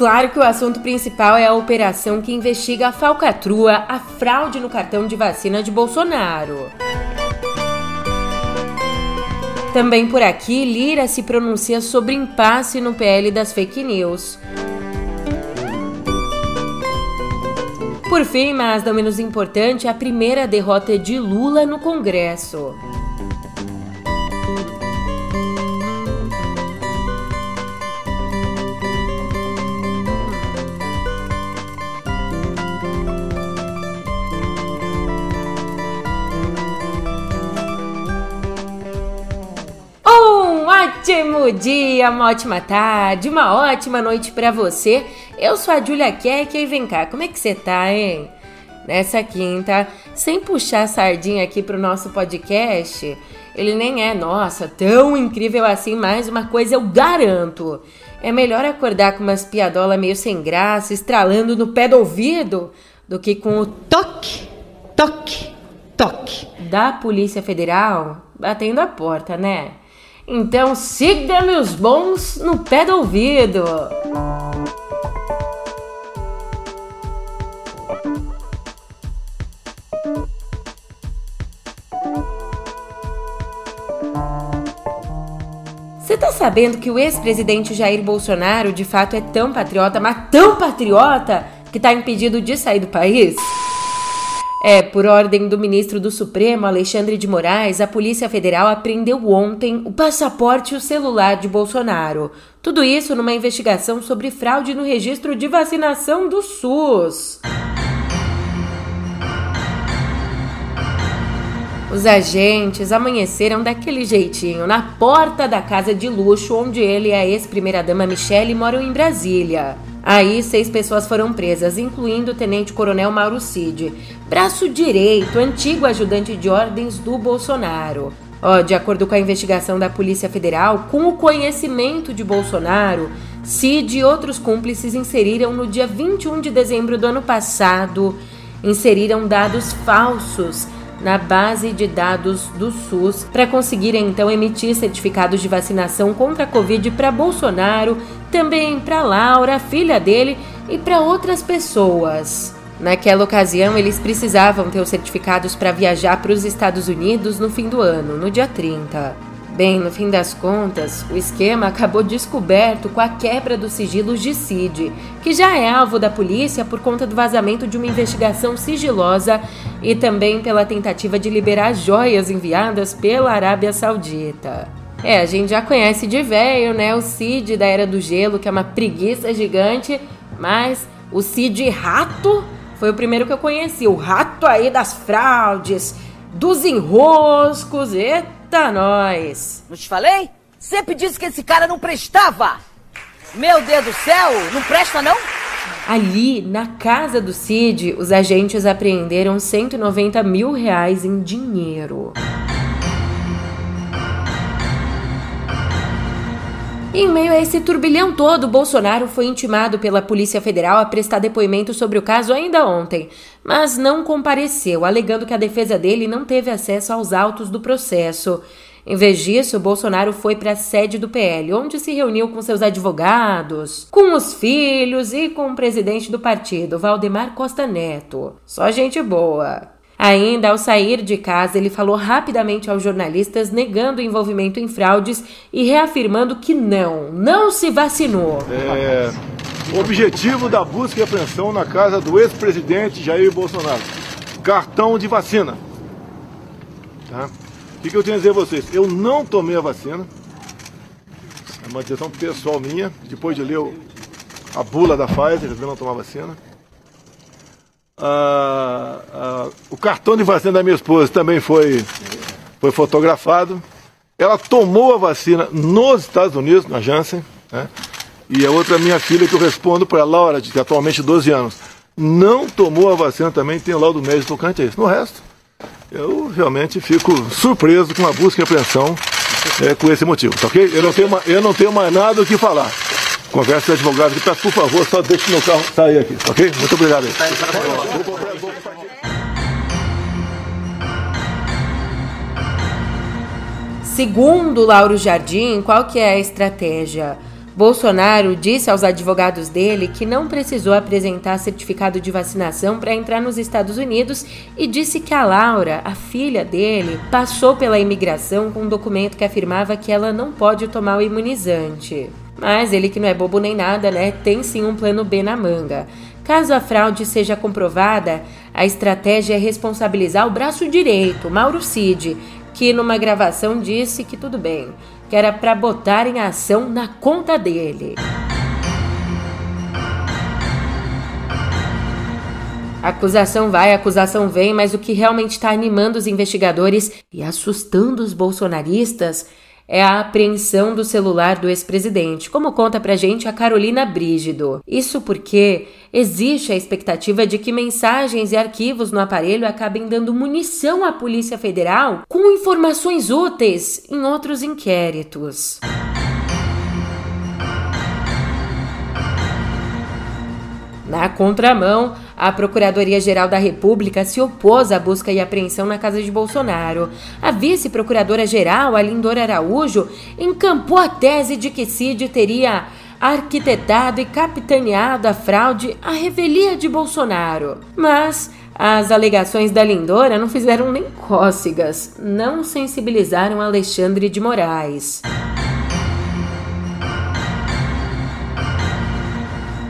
claro que o assunto principal é a operação que investiga a falcatrua, a fraude no cartão de vacina de Bolsonaro. Também por aqui, Lira se pronuncia sobre impasse no PL das fake news. Por fim, mas não menos importante, a primeira derrota de Lula no Congresso. Ótimo dia, uma ótima tarde, uma ótima noite para você. Eu sou a Julia Keck e vem cá, como é que você tá, hein? Nessa quinta, sem puxar a sardinha aqui pro nosso podcast, ele nem é, nossa, tão incrível assim, mais uma coisa eu garanto. É melhor acordar com umas piadolas meio sem graça, estralando no pé do ouvido, do que com o toque, toque, toque da Polícia Federal batendo a porta, né? Então siga meus bons no pé do ouvido. Você tá sabendo que o ex-presidente Jair Bolsonaro de fato é tão patriota, mas tão patriota, que tá impedido de sair do país? É, por ordem do ministro do Supremo, Alexandre de Moraes, a Polícia Federal apreendeu ontem o passaporte e o celular de Bolsonaro. Tudo isso numa investigação sobre fraude no registro de vacinação do SUS. Os agentes amanheceram daquele jeitinho na porta da casa de luxo onde ele e a ex-primeira-dama Michele moram em Brasília. Aí, seis pessoas foram presas, incluindo o tenente-coronel Mauro Cid, braço direito, antigo ajudante de ordens do Bolsonaro. Ó, de acordo com a investigação da Polícia Federal, com o conhecimento de Bolsonaro, Cid e outros cúmplices inseriram no dia 21 de dezembro do ano passado, inseriram dados falsos na base de dados do SUS para conseguirem então emitir certificados de vacinação contra a Covid para Bolsonaro, também para Laura, filha dele, e para outras pessoas. Naquela ocasião, eles precisavam ter os certificados para viajar para os Estados Unidos no fim do ano, no dia 30. Bem, no fim das contas, o esquema acabou descoberto com a quebra dos sigilos de Cid, que já é alvo da polícia por conta do vazamento de uma investigação sigilosa e também pela tentativa de liberar joias enviadas pela Arábia Saudita. É, a gente já conhece de velho, né? O Cid da Era do Gelo, que é uma preguiça gigante, mas o Cid Rato foi o primeiro que eu conheci. O rato aí das fraudes, dos enroscos, eita! Eita, nós! Não te falei? Sempre disse que esse cara não prestava! Meu Deus do céu, não presta não? Ali, na casa do Cid, os agentes apreenderam 190 mil reais em dinheiro. Em meio a esse turbilhão todo, Bolsonaro foi intimado pela Polícia Federal a prestar depoimento sobre o caso ainda ontem, mas não compareceu, alegando que a defesa dele não teve acesso aos autos do processo. Em vez disso, Bolsonaro foi para a sede do PL, onde se reuniu com seus advogados, com os filhos e com o presidente do partido, Valdemar Costa Neto. Só gente boa. Ainda ao sair de casa, ele falou rapidamente aos jornalistas, negando o envolvimento em fraudes e reafirmando que não, não se vacinou. É, o objetivo da busca e apreensão na casa do ex-presidente Jair Bolsonaro: cartão de vacina. Tá? O que, que eu tenho a dizer a vocês? Eu não tomei a vacina. É uma decisão pessoal minha, depois de ler a bula da Pfizer, eu não tomar vacina. Ah, ah, o cartão de vacina da minha esposa também foi, foi fotografado. Ela tomou a vacina nos Estados Unidos, na Janssen, né? e a outra minha filha que eu respondo para a Laura, de atualmente 12 anos, não tomou a vacina também, tem o laudo médico tocante a isso. No resto, eu realmente fico surpreso com a busca e apreensão é, com esse motivo, tá ok? Eu não tenho, eu não tenho mais nada o que falar. Conversa com o advogado aqui, por favor, só deixe meu carro sair aqui, ok? Muito obrigado. Segundo Lauro Jardim, qual que é a estratégia? Bolsonaro disse aos advogados dele que não precisou apresentar certificado de vacinação para entrar nos Estados Unidos e disse que a Laura, a filha dele, passou pela imigração com um documento que afirmava que ela não pode tomar o imunizante. Mas ele, que não é bobo nem nada, né, tem sim um plano B na manga. Caso a fraude seja comprovada, a estratégia é responsabilizar o braço direito, Mauro Cid, que numa gravação disse que tudo bem, que era para botar em ação na conta dele. Acusação vai, acusação vem, mas o que realmente está animando os investigadores e assustando os bolsonaristas é a apreensão do celular do ex-presidente, como conta pra gente a Carolina Brígido. Isso porque existe a expectativa de que mensagens e arquivos no aparelho acabem dando munição à Polícia Federal com informações úteis em outros inquéritos. Na contramão, a Procuradoria-Geral da República se opôs à busca e apreensão na casa de Bolsonaro. A vice-procuradora-geral, Alindora Araújo, encampou a tese de que Cid teria arquitetado e capitaneado a fraude à revelia de Bolsonaro. Mas as alegações da Lindora não fizeram nem cócegas, não sensibilizaram Alexandre de Moraes.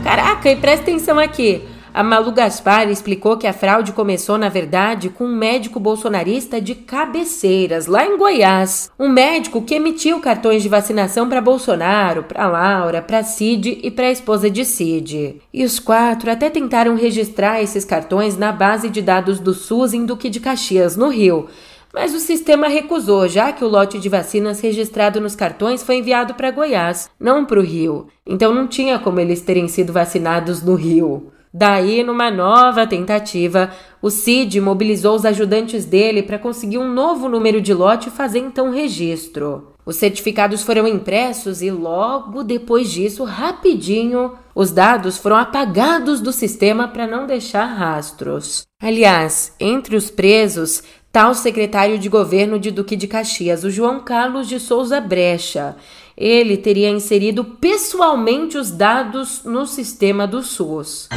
Caraca, e presta atenção aqui. A Malu Gaspar explicou que a fraude começou, na verdade, com um médico bolsonarista de cabeceiras, lá em Goiás. Um médico que emitiu cartões de vacinação para Bolsonaro, para Laura, para Cid e para a esposa de Cid. E os quatro até tentaram registrar esses cartões na base de dados do SUS em Duque de Caxias, no Rio. Mas o sistema recusou, já que o lote de vacinas registrado nos cartões foi enviado para Goiás, não para o Rio. Então não tinha como eles terem sido vacinados no Rio. Daí, numa nova tentativa, o Cid mobilizou os ajudantes dele para conseguir um novo número de lote e fazer então registro. Os certificados foram impressos e logo depois disso, rapidinho, os dados foram apagados do sistema para não deixar rastros. Aliás, entre os presos Tal secretário de governo de Duque de Caxias, o João Carlos de Souza Brecha. Ele teria inserido pessoalmente os dados no sistema do SUS.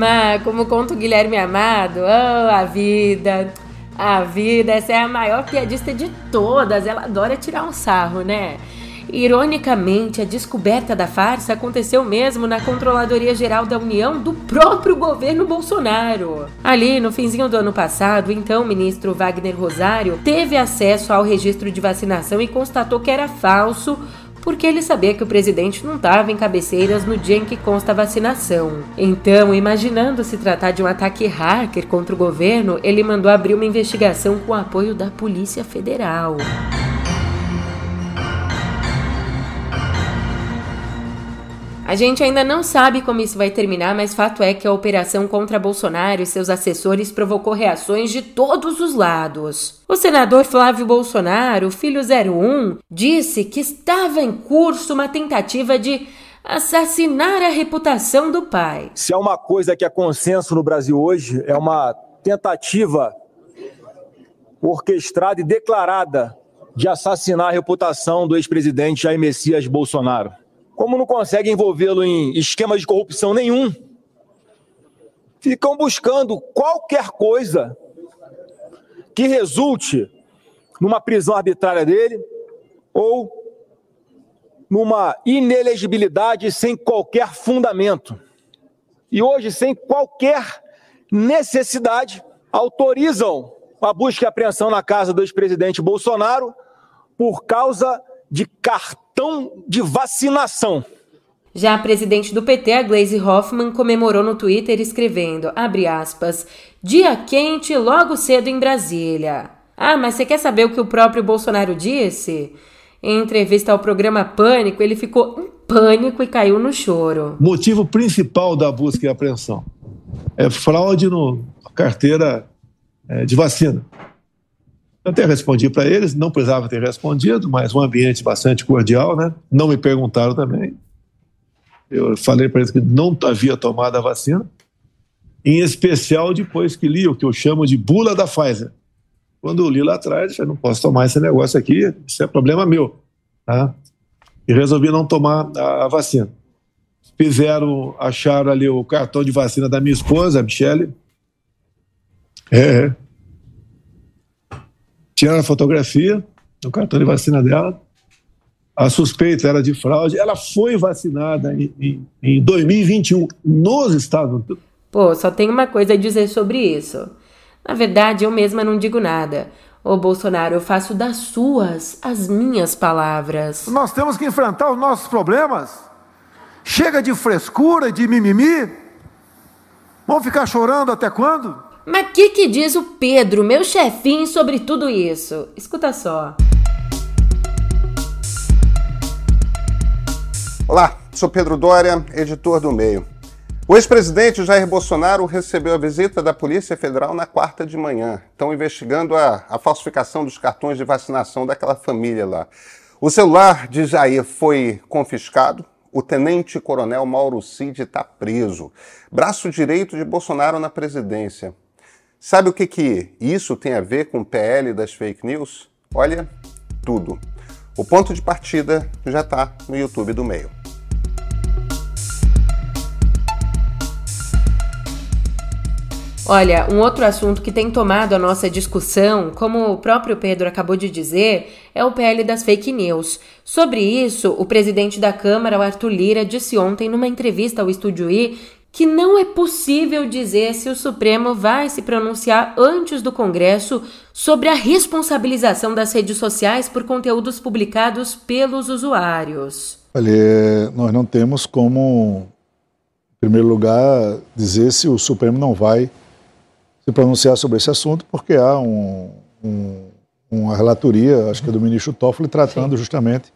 Mas, como conta o Guilherme Amado, oh, a vida, a vida, essa é a maior piadista de todas. Ela adora tirar um sarro, né? Ironicamente, a descoberta da farsa aconteceu mesmo na Controladoria Geral da União do próprio governo Bolsonaro. Ali, no finzinho do ano passado, então o ministro Wagner Rosário teve acesso ao registro de vacinação e constatou que era falso porque ele sabia que o presidente não estava em cabeceiras no dia em que consta a vacinação. Então, imaginando se tratar de um ataque hacker contra o governo, ele mandou abrir uma investigação com o apoio da Polícia Federal. A gente ainda não sabe como isso vai terminar, mas fato é que a operação contra Bolsonaro e seus assessores provocou reações de todos os lados. O senador Flávio Bolsonaro, filho 01, disse que estava em curso uma tentativa de assassinar a reputação do pai. Se há uma coisa que é consenso no Brasil hoje, é uma tentativa orquestrada e declarada de assassinar a reputação do ex-presidente Jair Messias Bolsonaro. Como não conseguem envolvê-lo em esquema de corrupção nenhum, ficam buscando qualquer coisa que resulte numa prisão arbitrária dele ou numa inelegibilidade sem qualquer fundamento. E hoje, sem qualquer necessidade, autorizam a busca e apreensão na casa do ex-presidente Bolsonaro por causa de cartão de vacinação. Já a presidente do PT, a Glaze Hoffman, comemorou no Twitter escrevendo, abre aspas, dia quente logo cedo em Brasília. Ah, mas você quer saber o que o próprio Bolsonaro disse? Em entrevista ao programa Pânico, ele ficou em pânico e caiu no choro. Motivo principal da busca e apreensão é fraude na carteira é, de vacina. Até respondi para eles, não precisava ter respondido, mas um ambiente bastante cordial, né? Não me perguntaram também. Eu falei para eles que não havia tomado a vacina, em especial depois que li o que eu chamo de bula da Pfizer. Quando eu li lá atrás, eu não posso tomar esse negócio aqui, isso é problema meu. Tá? E resolvi não tomar a vacina. Fizeram, acharam ali o cartão de vacina da minha esposa, a Michele. É. Tiraram a fotografia do cartão de vacina dela. A suspeita era de fraude. Ela foi vacinada em, em, em 2021 nos Estados Unidos. Pô, só tem uma coisa a dizer sobre isso. Na verdade, eu mesma não digo nada. Ô Bolsonaro, eu faço das suas as minhas palavras. Nós temos que enfrentar os nossos problemas. Chega de frescura, de mimimi. Vamos ficar chorando até quando? Mas o que, que diz o Pedro, meu chefinho, sobre tudo isso? Escuta só. Olá, sou Pedro Dória, editor do Meio. O ex-presidente Jair Bolsonaro recebeu a visita da Polícia Federal na quarta de manhã. Estão investigando a, a falsificação dos cartões de vacinação daquela família lá. O celular de Jair foi confiscado. O tenente-coronel Mauro Cid está preso. Braço direito de Bolsonaro na presidência. Sabe o que, que isso tem a ver com o PL das fake news? Olha, tudo. O ponto de partida já está no YouTube do meio. Olha, um outro assunto que tem tomado a nossa discussão, como o próprio Pedro acabou de dizer, é o PL das fake news. Sobre isso, o presidente da Câmara, o Arthur Lira, disse ontem numa entrevista ao Estúdio I que não é possível dizer se o Supremo vai se pronunciar antes do Congresso sobre a responsabilização das redes sociais por conteúdos publicados pelos usuários. Olha, nós não temos como, em primeiro lugar, dizer se o Supremo não vai se pronunciar sobre esse assunto, porque há um, um, uma relatoria, acho que é do ministro Toffoli, tratando Sim. justamente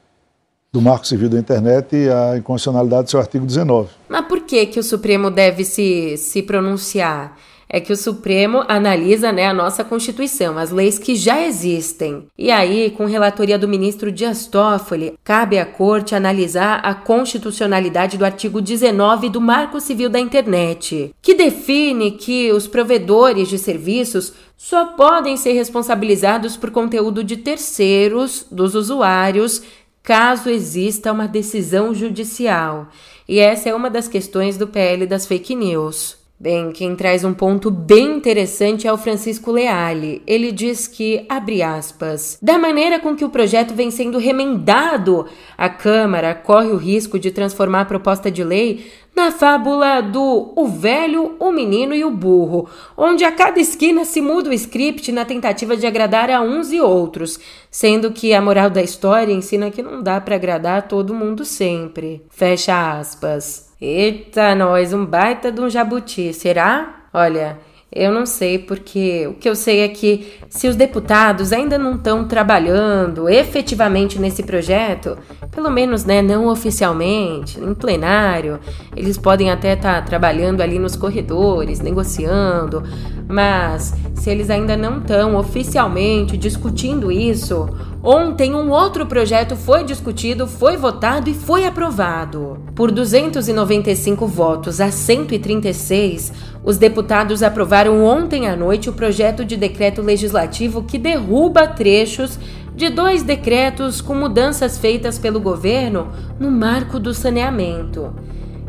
do Marco Civil da Internet e a inconstitucionalidade do seu artigo 19. Mas por que, que o Supremo deve se, se pronunciar? é que o Supremo analisa né, a nossa Constituição, as leis que já existem. E aí, com relatoria do ministro Dias Toffoli, cabe à Corte analisar a constitucionalidade do artigo 19 do Marco Civil da Internet, que define que os provedores de serviços só podem ser responsabilizados por conteúdo de terceiros, dos usuários, caso exista uma decisão judicial. E essa é uma das questões do PL das fake news. Bem, quem traz um ponto bem interessante é o Francisco Leale. Ele diz que, abre aspas, da maneira com que o projeto vem sendo remendado, a Câmara corre o risco de transformar a proposta de lei na fábula do o velho, o menino e o burro, onde a cada esquina se muda o script na tentativa de agradar a uns e outros, sendo que a moral da história ensina que não dá para agradar a todo mundo sempre. Fecha aspas. Eita, nós, um baita de um jabuti, será? Olha, eu não sei, porque o que eu sei é que se os deputados ainda não estão trabalhando efetivamente nesse projeto, pelo menos né, não oficialmente, em plenário, eles podem até estar tá trabalhando ali nos corredores, negociando, mas se eles ainda não estão oficialmente discutindo isso, ontem um outro projeto foi discutido, foi votado e foi aprovado. Por 295 votos a 136, os deputados aprovaram ontem à noite o projeto de decreto legislativo que derruba trechos de dois decretos com mudanças feitas pelo governo no marco do saneamento.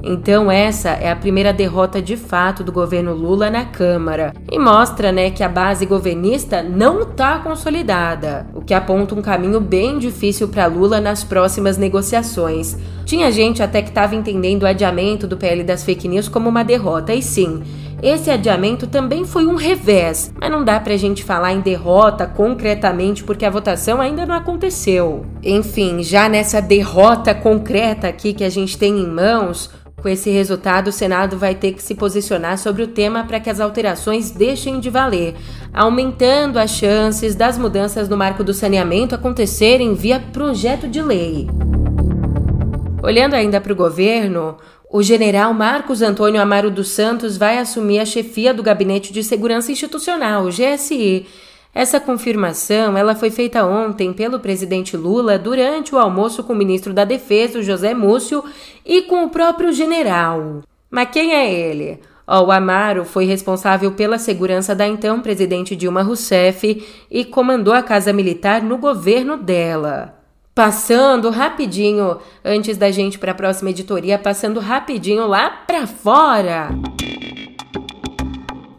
Então essa é a primeira derrota de fato do governo Lula na Câmara e mostra, né, que a base governista não está consolidada, o que aponta um caminho bem difícil para Lula nas próximas negociações. Tinha gente até que estava entendendo o adiamento do PL das fake news como uma derrota, e sim, esse adiamento também foi um revés, mas não dá pra gente falar em derrota concretamente porque a votação ainda não aconteceu. Enfim, já nessa derrota concreta aqui que a gente tem em mãos, com esse resultado, o Senado vai ter que se posicionar sobre o tema para que as alterações deixem de valer, aumentando as chances das mudanças no marco do saneamento acontecerem via projeto de lei. Olhando ainda para o governo, o general Marcos Antônio Amaro dos Santos vai assumir a chefia do Gabinete de Segurança Institucional, GSI. Essa confirmação ela foi feita ontem pelo presidente Lula durante o almoço com o ministro da Defesa, José Múcio, e com o próprio general. Mas quem é ele? O Amaro foi responsável pela segurança da então presidente Dilma Rousseff e comandou a Casa Militar no governo dela. Passando rapidinho, antes da gente para a próxima editoria, passando rapidinho lá para fora.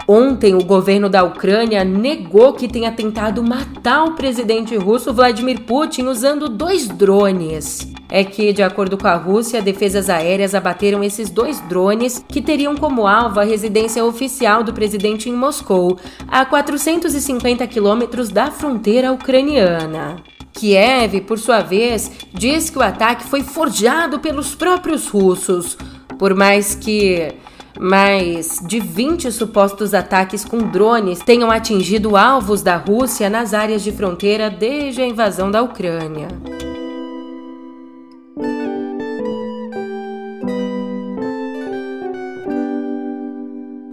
Ontem, o governo da Ucrânia negou que tenha tentado matar o presidente russo Vladimir Putin usando dois drones. É que, de acordo com a Rússia, defesas aéreas abateram esses dois drones que teriam como alvo a residência oficial do presidente em Moscou, a 450 quilômetros da fronteira ucraniana. Kiev, por sua vez, diz que o ataque foi forjado pelos próprios russos, por mais que mais de 20 supostos ataques com drones tenham atingido alvos da Rússia nas áreas de fronteira desde a invasão da Ucrânia.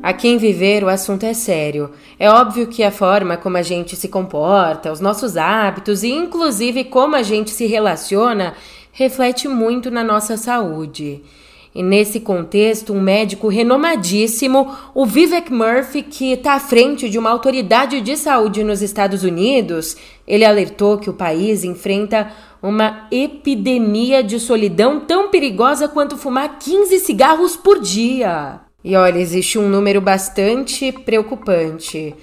Aqui em Viver o assunto é sério. É óbvio que a forma como a gente se comporta, os nossos hábitos e inclusive como a gente se relaciona reflete muito na nossa saúde. E nesse contexto, um médico renomadíssimo, o Vivek Murphy, que está à frente de uma autoridade de saúde nos Estados Unidos, ele alertou que o país enfrenta uma epidemia de solidão tão perigosa quanto fumar 15 cigarros por dia. E olha, existe um número bastante preocupante.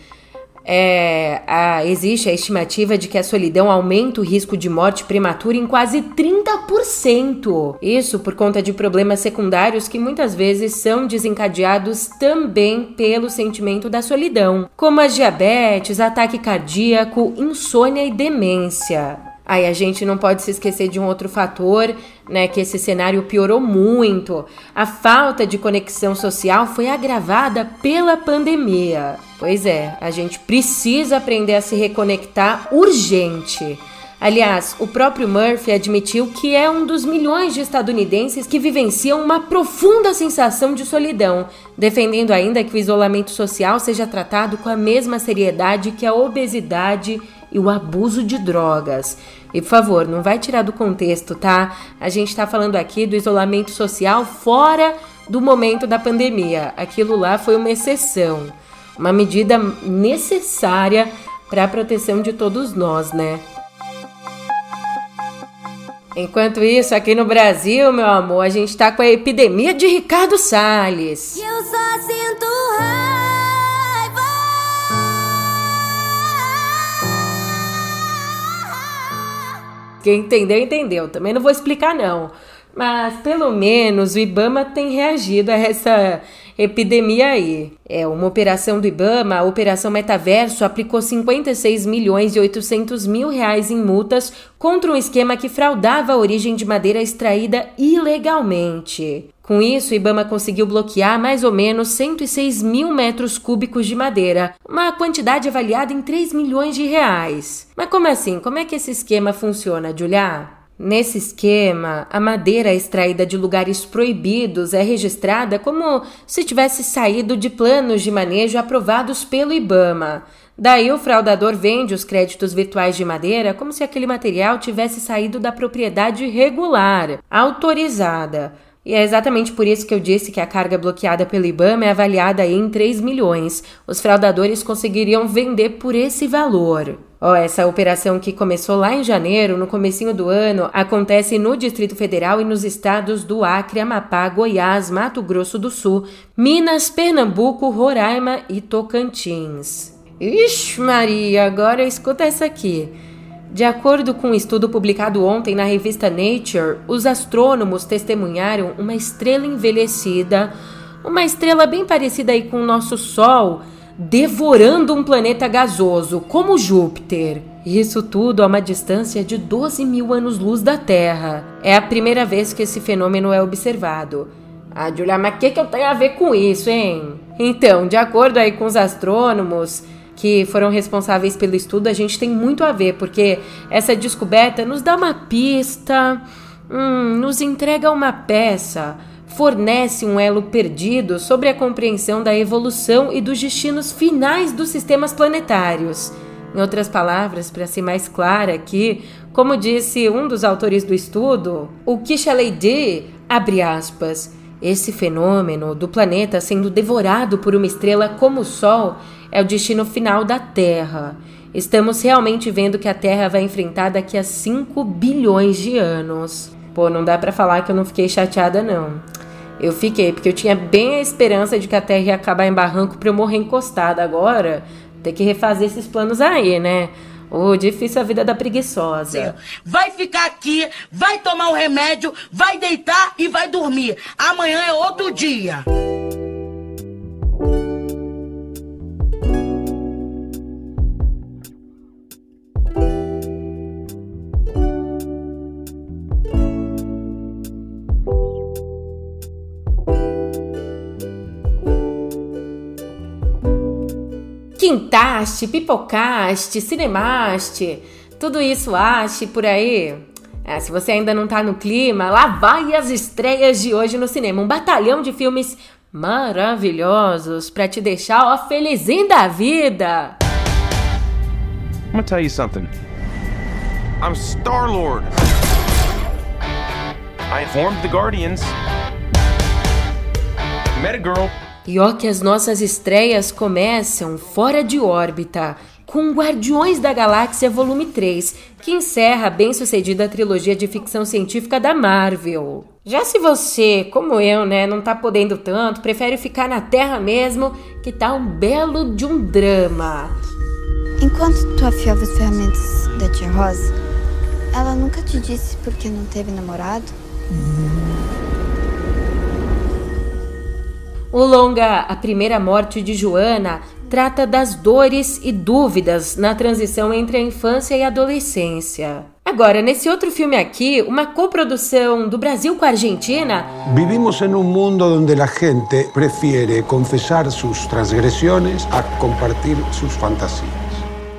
É, a, existe a estimativa de que a solidão aumenta o risco de morte prematura em quase 30%. Isso por conta de problemas secundários que muitas vezes são desencadeados também pelo sentimento da solidão, como as diabetes, ataque cardíaco, insônia e demência. Aí a gente não pode se esquecer de um outro fator, né, que esse cenário piorou muito. A falta de conexão social foi agravada pela pandemia. Pois é, a gente precisa aprender a se reconectar urgente. Aliás, o próprio Murphy admitiu que é um dos milhões de estadunidenses que vivenciam uma profunda sensação de solidão, defendendo ainda que o isolamento social seja tratado com a mesma seriedade que a obesidade e o abuso de drogas. E por favor, não vai tirar do contexto, tá? A gente está falando aqui do isolamento social fora do momento da pandemia. Aquilo lá foi uma exceção, uma medida necessária para a proteção de todos nós, né? Enquanto isso, aqui no Brasil, meu amor, a gente tá com a epidemia de Ricardo Salles. Eu só sinto Quem entendeu, entendeu. Também não vou explicar, não. Mas pelo menos o Ibama tem reagido a essa epidemia aí. É uma operação do Ibama, a Operação Metaverso, aplicou 56 milhões e 800 mil reais em multas contra um esquema que fraudava a origem de madeira extraída ilegalmente. Com isso, Ibama conseguiu bloquear mais ou menos 106 mil metros cúbicos de madeira, uma quantidade avaliada em 3 milhões de reais. Mas como assim? Como é que esse esquema funciona, Julia? Nesse esquema, a madeira extraída de lugares proibidos é registrada como se tivesse saído de planos de manejo aprovados pelo IBAMA. Daí o fraudador vende os créditos virtuais de madeira como se aquele material tivesse saído da propriedade regular, autorizada. E é exatamente por isso que eu disse que a carga bloqueada pelo IBAMA é avaliada em 3 milhões. Os fraudadores conseguiriam vender por esse valor. Oh, essa operação que começou lá em janeiro, no comecinho do ano, acontece no Distrito Federal e nos estados do Acre, Amapá, Goiás, Mato Grosso do Sul, Minas, Pernambuco, Roraima e Tocantins. Ixi, Maria, agora escuta essa aqui. De acordo com um estudo publicado ontem na revista Nature, os astrônomos testemunharam uma estrela envelhecida, uma estrela bem parecida aí com o nosso Sol, devorando um planeta gasoso, como Júpiter. Isso tudo a uma distância de 12 mil anos-luz da Terra. É a primeira vez que esse fenômeno é observado. Ah, Julia, mas o que, que eu tenho a ver com isso, hein? Então, de acordo aí com os astrônomos que foram responsáveis pelo estudo, a gente tem muito a ver, porque essa descoberta nos dá uma pista, hum, nos entrega uma peça fornece um elo perdido sobre a compreensão da evolução e dos destinos finais dos sistemas planetários. Em outras palavras, para ser mais clara aqui, como disse um dos autores do estudo, o Kishaledi, abre aspas, Esse fenômeno do planeta sendo devorado por uma estrela como o Sol é o destino final da Terra. Estamos realmente vendo que a Terra vai enfrentar daqui a 5 bilhões de anos. Pô, não dá para falar que eu não fiquei chateada não. Eu fiquei, porque eu tinha bem a esperança de que a Terra ia acabar em barranco pra eu morrer encostada agora. Ter que refazer esses planos aí, né? Ô, oh, difícil a vida da preguiçosa. Vai ficar aqui, vai tomar um remédio, vai deitar e vai dormir. Amanhã é outro dia. Quintaste, pipocaste, cinemaste, tudo isso ache por aí. É, se você ainda não tá no clima, lá vai as estreias de hoje no cinema. Um batalhão de filmes maravilhosos para te deixar ó felizinho da vida. I'm gonna tell you something. I'm Star-Lord. I informed the Guardians. Met a girl. E ó que as nossas estreias começam fora de órbita, com Guardiões da Galáxia Volume 3, que encerra a bem-sucedida trilogia de ficção científica da Marvel. Já se você, como eu, né, não tá podendo tanto, prefere ficar na Terra mesmo, que tá um belo de um drama. Enquanto tu afiava as ferramentas da tia Rosa, ela nunca te disse por que não teve namorado? O longa A Primeira Morte de Joana trata das dores e dúvidas na transição entre a infância e a adolescência. Agora, nesse outro filme aqui, uma coprodução do Brasil com a Argentina. Vivimos em um mundo onde a gente prefere confessar suas transgressões a compartilhar suas fantasias.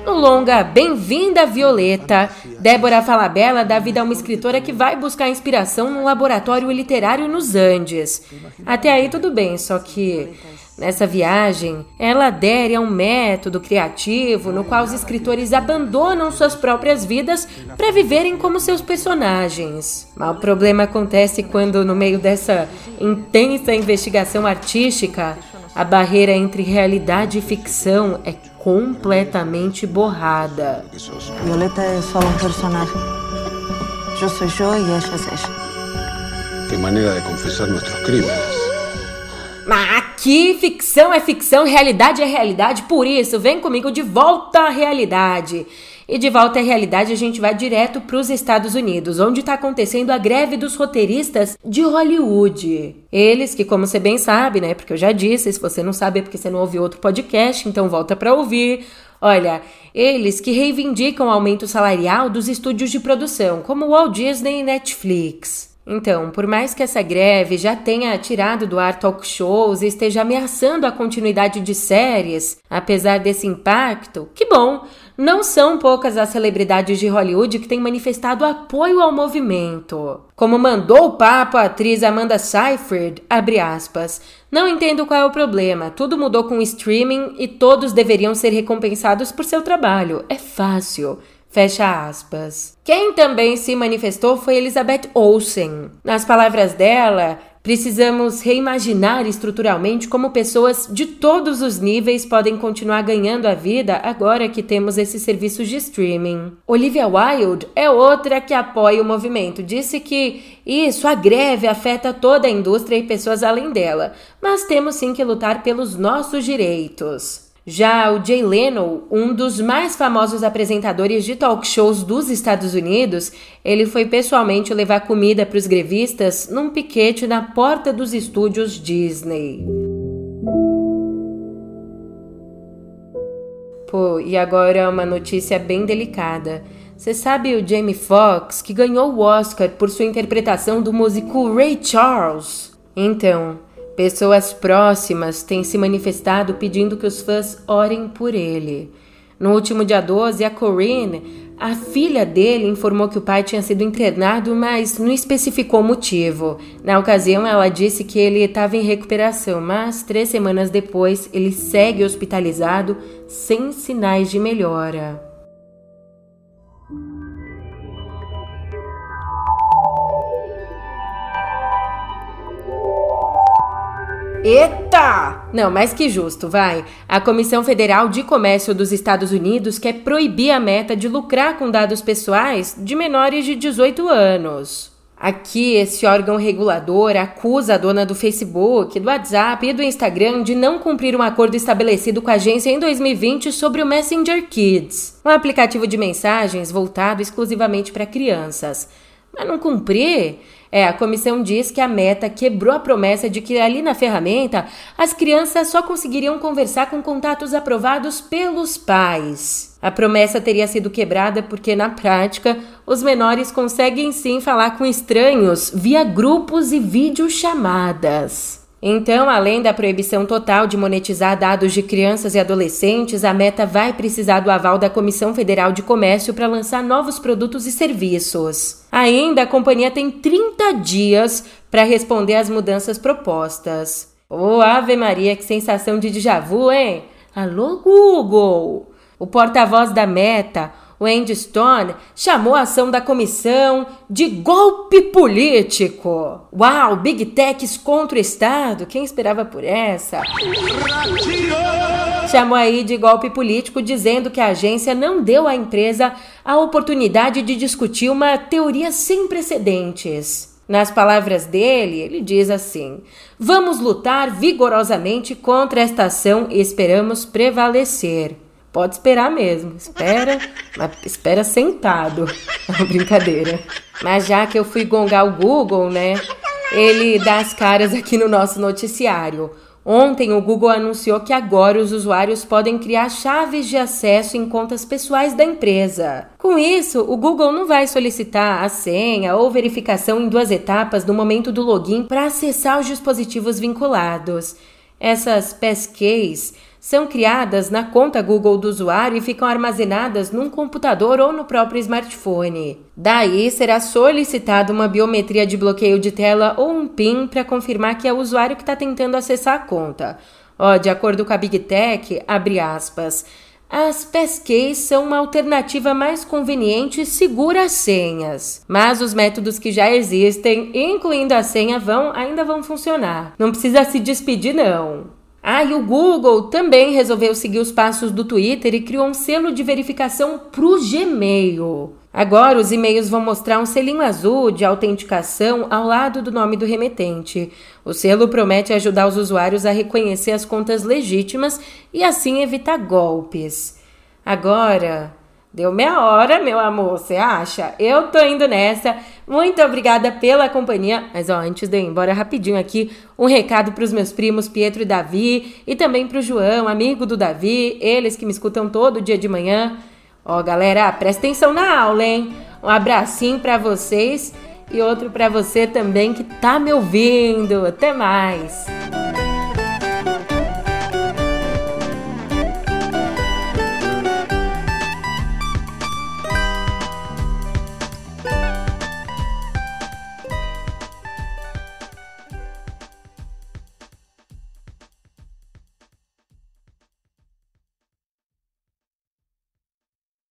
No longa Bem-vinda Violeta, Débora Falabella dá vida a uma escritora que vai buscar inspiração num laboratório literário nos Andes. Até aí tudo bem, só que nessa viagem ela adere a um método criativo no qual os escritores abandonam suas próprias vidas para viverem como seus personagens. Mas o problema acontece quando, no meio dessa intensa investigação artística, a barreira entre realidade e ficção é completamente borrada. Violeta é só um personagem. Eu sou eu e ela é ela. Que maneira de confessar nossos crimes. Mas aqui ficção é ficção, realidade é realidade, por isso vem comigo de volta à realidade. E de volta à realidade, a gente vai direto para os Estados Unidos, onde está acontecendo a greve dos roteiristas de Hollywood. Eles que, como você bem sabe, né? Porque eu já disse, se você não sabe é porque você não ouviu outro podcast, então volta para ouvir. Olha, eles que reivindicam aumento salarial dos estúdios de produção, como Walt Disney e Netflix. Então, por mais que essa greve já tenha tirado do ar talk shows e esteja ameaçando a continuidade de séries, apesar desse impacto, que bom! Não são poucas as celebridades de Hollywood que têm manifestado apoio ao movimento. Como mandou o papo a atriz Amanda Seyfried, abre aspas, não entendo qual é o problema, tudo mudou com o streaming e todos deveriam ser recompensados por seu trabalho. É fácil. Fecha aspas. Quem também se manifestou foi Elizabeth Olsen. Nas palavras dela, precisamos reimaginar estruturalmente como pessoas de todos os níveis podem continuar ganhando a vida agora que temos esses serviços de streaming. Olivia Wilde é outra que apoia o movimento. Disse que isso, a greve afeta toda a indústria e pessoas além dela, mas temos sim que lutar pelos nossos direitos. Já o Jay Leno, um dos mais famosos apresentadores de talk shows dos Estados Unidos, ele foi pessoalmente levar comida para os grevistas num piquete na porta dos estúdios Disney. Pô, e agora uma notícia bem delicada. Você sabe o Jamie Foxx, que ganhou o Oscar por sua interpretação do músico Ray Charles? Então, Pessoas próximas têm se manifestado pedindo que os fãs orem por ele. No último dia 12, a Corinne, a filha dele, informou que o pai tinha sido internado, mas não especificou o motivo. Na ocasião, ela disse que ele estava em recuperação, mas três semanas depois, ele segue hospitalizado sem sinais de melhora. Eita! Não, mais que justo, vai. A Comissão Federal de Comércio dos Estados Unidos quer proibir a meta de lucrar com dados pessoais de menores de 18 anos. Aqui, esse órgão regulador acusa a dona do Facebook, do WhatsApp e do Instagram de não cumprir um acordo estabelecido com a agência em 2020 sobre o Messenger Kids, um aplicativo de mensagens voltado exclusivamente para crianças. Mas não cumprir é, a comissão diz que a Meta quebrou a promessa de que ali na ferramenta as crianças só conseguiriam conversar com contatos aprovados pelos pais. A promessa teria sido quebrada porque, na prática, os menores conseguem sim falar com estranhos via grupos e videochamadas. Então, além da proibição total de monetizar dados de crianças e adolescentes, a Meta vai precisar do aval da Comissão Federal de Comércio para lançar novos produtos e serviços. Ainda, a companhia tem 30 dias para responder às mudanças propostas. Ô, oh, Ave Maria, que sensação de déjà vu, hein? Alô, Google! O porta-voz da Meta, o Andy Stone chamou a ação da comissão de golpe político. Uau, Big Techs contra o Estado? Quem esperava por essa? Chamou aí de golpe político, dizendo que a agência não deu à empresa a oportunidade de discutir uma teoria sem precedentes. Nas palavras dele, ele diz assim: Vamos lutar vigorosamente contra esta ação e esperamos prevalecer. Pode esperar mesmo. Espera, mas espera sentado. É brincadeira. Mas já que eu fui gongar o Google, né? Ele dá as caras aqui no nosso noticiário. Ontem, o Google anunciou que agora os usuários podem criar chaves de acesso em contas pessoais da empresa. Com isso, o Google não vai solicitar a senha ou verificação em duas etapas no momento do login para acessar os dispositivos vinculados. Essas passkeys são criadas na conta Google do usuário e ficam armazenadas num computador ou no próprio smartphone. Daí será solicitada uma biometria de bloqueio de tela ou um PIN para confirmar que é o usuário que está tentando acessar a conta. Ó, de acordo com a Big Tech, abre aspas. As passkeys são uma alternativa mais conveniente e segura às senhas, mas os métodos que já existem, incluindo a senha, vão ainda vão funcionar. Não precisa se despedir não. Ah, e o Google também resolveu seguir os passos do Twitter e criou um selo de verificação para o Gmail. Agora, os e-mails vão mostrar um selinho azul de autenticação ao lado do nome do remetente. O selo promete ajudar os usuários a reconhecer as contas legítimas e assim evitar golpes. Agora, Deu meia hora, meu amor, você acha? Eu tô indo nessa. Muito obrigada pela companhia. Mas ó, antes de eu ir embora rapidinho aqui, um recado para os meus primos Pietro e Davi e também para o João, amigo do Davi, eles que me escutam todo dia de manhã. Ó, galera, presta atenção na aula, hein? Um abracinho para vocês e outro para você também que tá me ouvindo. Até mais.